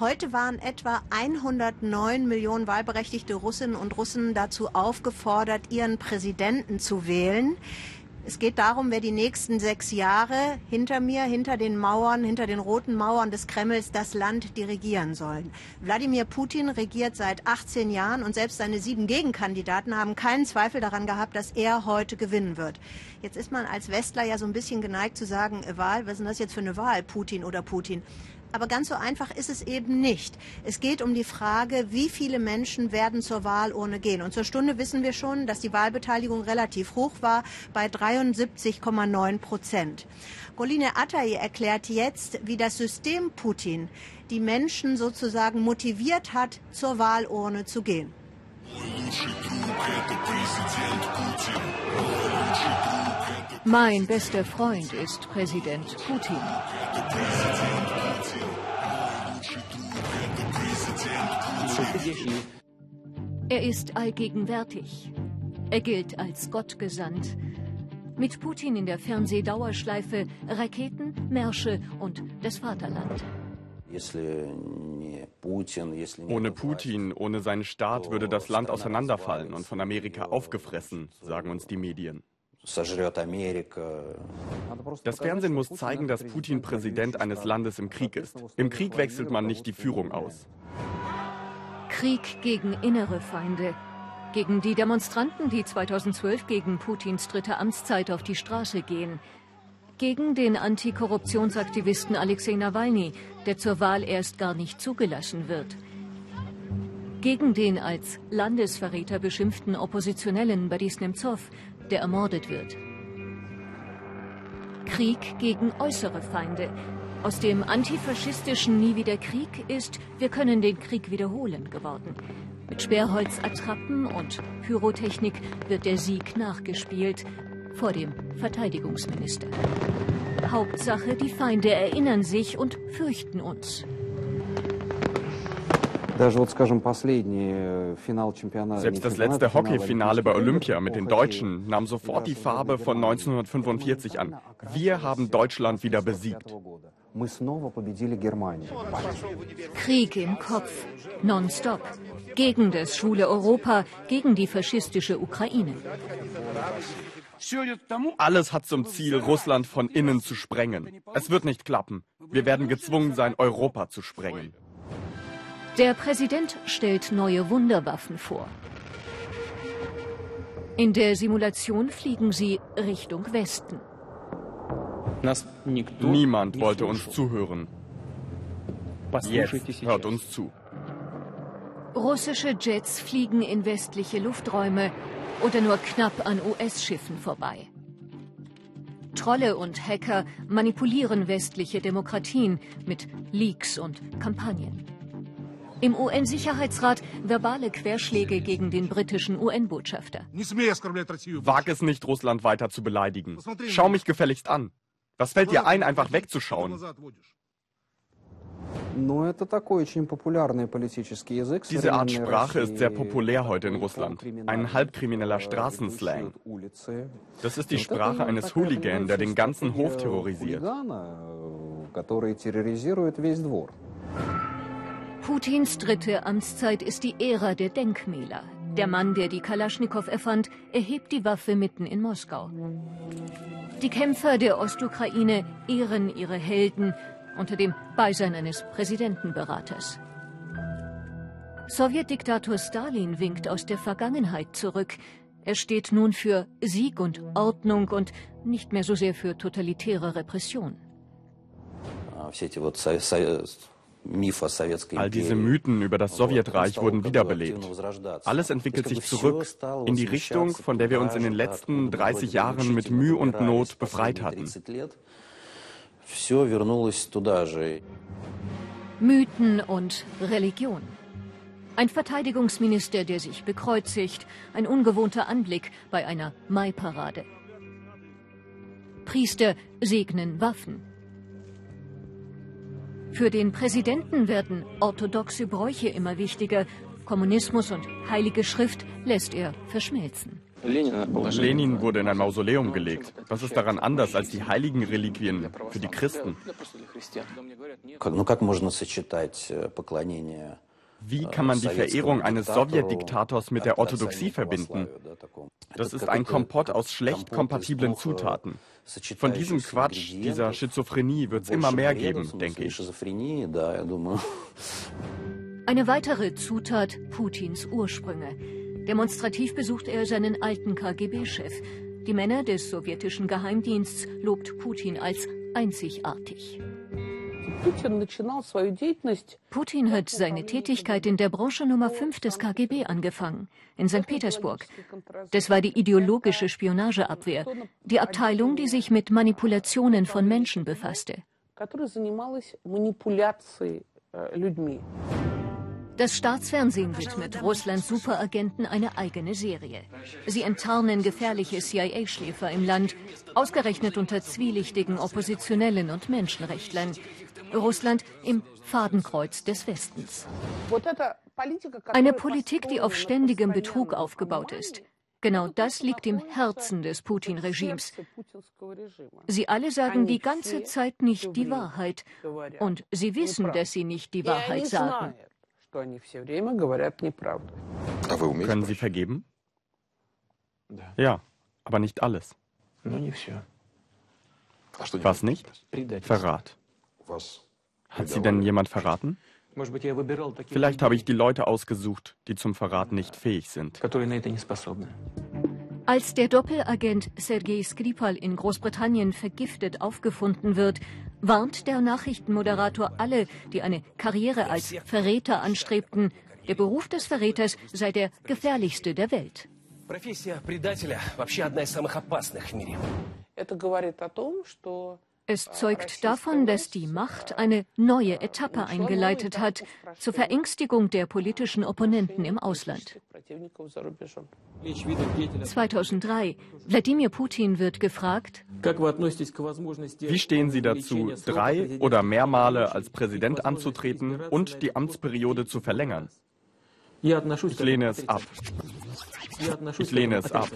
Heute waren etwa 109 Millionen wahlberechtigte Russinnen und Russen dazu aufgefordert, ihren Präsidenten zu wählen. Es geht darum, wer die nächsten sechs Jahre hinter mir, hinter den Mauern, hinter den roten Mauern des Kremls das Land dirigieren sollen. Wladimir Putin regiert seit 18 Jahren und selbst seine sieben Gegenkandidaten haben keinen Zweifel daran gehabt, dass er heute gewinnen wird. Jetzt ist man als Westler ja so ein bisschen geneigt zu sagen, Wahl, was ist denn das jetzt für eine Wahl, Putin oder Putin? Aber ganz so einfach ist es eben nicht. Es geht um die Frage, wie viele Menschen werden zur Wahlurne gehen. Und zur Stunde wissen wir schon, dass die Wahlbeteiligung relativ hoch war, bei 73,9 Prozent. Goline Atai erklärt jetzt, wie das System Putin die Menschen sozusagen motiviert hat, zur Wahlurne zu gehen. Mein bester Freund ist Präsident Putin. Er ist allgegenwärtig. Er gilt als Gott gesandt. Mit Putin in der Fernsehdauerschleife Raketen, Märsche und das Vaterland. Ohne Putin, ohne seinen Staat würde das Land auseinanderfallen und von Amerika aufgefressen, sagen uns die Medien. Das Fernsehen muss zeigen, dass Putin Präsident eines Landes im Krieg ist. Im Krieg wechselt man nicht die Führung aus. Krieg gegen innere Feinde. Gegen die Demonstranten, die 2012 gegen Putins dritte Amtszeit auf die Straße gehen. Gegen den Antikorruptionsaktivisten Alexei Nawalny, der zur Wahl erst gar nicht zugelassen wird. Gegen den als Landesverräter beschimpften Oppositionellen Boris Nemtsov, der ermordet wird. Krieg gegen äußere Feinde. Aus dem antifaschistischen Nie wieder Krieg ist Wir können den Krieg wiederholen geworden. Mit Sperrholzattrappen und Pyrotechnik wird der Sieg nachgespielt vor dem Verteidigungsminister. Hauptsache, die Feinde erinnern sich und fürchten uns. Selbst das letzte Hockeyfinale bei Olympia mit den Deutschen nahm sofort die Farbe von 1945 an. Wir haben Deutschland wieder besiegt. Krieg im Kopf, nonstop. Gegen das schwule Europa, gegen die faschistische Ukraine. Alles hat zum Ziel, Russland von innen zu sprengen. Es wird nicht klappen. Wir werden gezwungen sein, Europa zu sprengen. Der Präsident stellt neue Wunderwaffen vor. In der Simulation fliegen sie Richtung Westen. Niemand wollte uns zuhören. Jetzt hört uns zu. Russische Jets fliegen in westliche Lufträume oder nur knapp an US-Schiffen vorbei. Trolle und Hacker manipulieren westliche Demokratien mit Leaks und Kampagnen. Im UN-Sicherheitsrat verbale Querschläge gegen den britischen UN-Botschafter. Wag es nicht, Russland weiter zu beleidigen. Schau mich gefälligst an. Was fällt dir ein, einfach wegzuschauen? Diese Art Sprache ist sehr populär heute in Russland. Ein halbkrimineller Straßenslang. Das ist die Sprache eines Hooligan, der den ganzen Hof terrorisiert. Putins dritte Amtszeit ist die Ära der Denkmäler. Der Mann, der die Kalaschnikow erfand, erhebt die Waffe mitten in Moskau. Die Kämpfer der Ostukraine ehren ihre Helden unter dem Beisein eines Präsidentenberaters. Sowjetdiktator Stalin winkt aus der Vergangenheit zurück. Er steht nun für Sieg und Ordnung und nicht mehr so sehr für totalitäre Repression. All diese Mythen über das Sowjetreich wurden wiederbelebt. Alles entwickelt sich zurück in die Richtung, von der wir uns in den letzten 30 Jahren mit Mühe und Not befreit hatten. Mythen und Religion. Ein Verteidigungsminister, der sich bekreuzigt, ein ungewohnter Anblick bei einer Maiparade. Priester segnen Waffen. Für den Präsidenten werden orthodoxe Bräuche immer wichtiger. Kommunismus und Heilige Schrift lässt er verschmelzen. Lenin wurde in ein Mausoleum gelegt. Was ist daran anders als die heiligen Reliquien für die Christen? Wie kann man die Verehrung eines Sowjetdiktators mit der Orthodoxie verbinden? Das ist ein Kompott aus schlecht kompatiblen Zutaten. Von diesem Quatsch, dieser Schizophrenie wird es immer mehr geben, denke ich. Eine weitere Zutat Putins Ursprünge. Demonstrativ besucht er seinen alten KGB-Chef. Die Männer des sowjetischen Geheimdiensts lobt Putin als einzigartig. Putin hat seine Tätigkeit in der Branche Nummer 5 des KGB angefangen, in St. Petersburg. Das war die ideologische Spionageabwehr, die Abteilung, die sich mit Manipulationen von Menschen befasste. Das Staatsfernsehen widmet Russlands Superagenten eine eigene Serie. Sie enttarnen gefährliche CIA-Schläfer im Land, ausgerechnet unter zwielichtigen Oppositionellen und Menschenrechtlern. Russland im Fadenkreuz des Westens. Eine Politik, die auf ständigem Betrug aufgebaut ist. Genau das liegt im Herzen des Putin-Regimes. Sie alle sagen die ganze Zeit nicht die Wahrheit. Und sie wissen, dass sie nicht die Wahrheit sagen. Können Sie vergeben? Ja, aber nicht alles. Was nicht? Verrat. Hat Sie denn jemand verraten? Vielleicht habe ich die Leute ausgesucht, die zum Verrat nicht fähig sind. Als der Doppelagent Sergei Skripal in Großbritannien vergiftet aufgefunden wird, warnt der Nachrichtenmoderator alle, die eine Karriere als Verräter anstrebten. Der Beruf des Verräters sei der gefährlichste der Welt. Es zeugt davon, dass die Macht eine neue Etappe eingeleitet hat zur Verängstigung der politischen Opponenten im Ausland. 2003. Wladimir Putin wird gefragt, wie stehen Sie dazu, drei oder mehr Male als Präsident anzutreten und die Amtsperiode zu verlängern? Ich lehne es ab. Ich lehne es ab.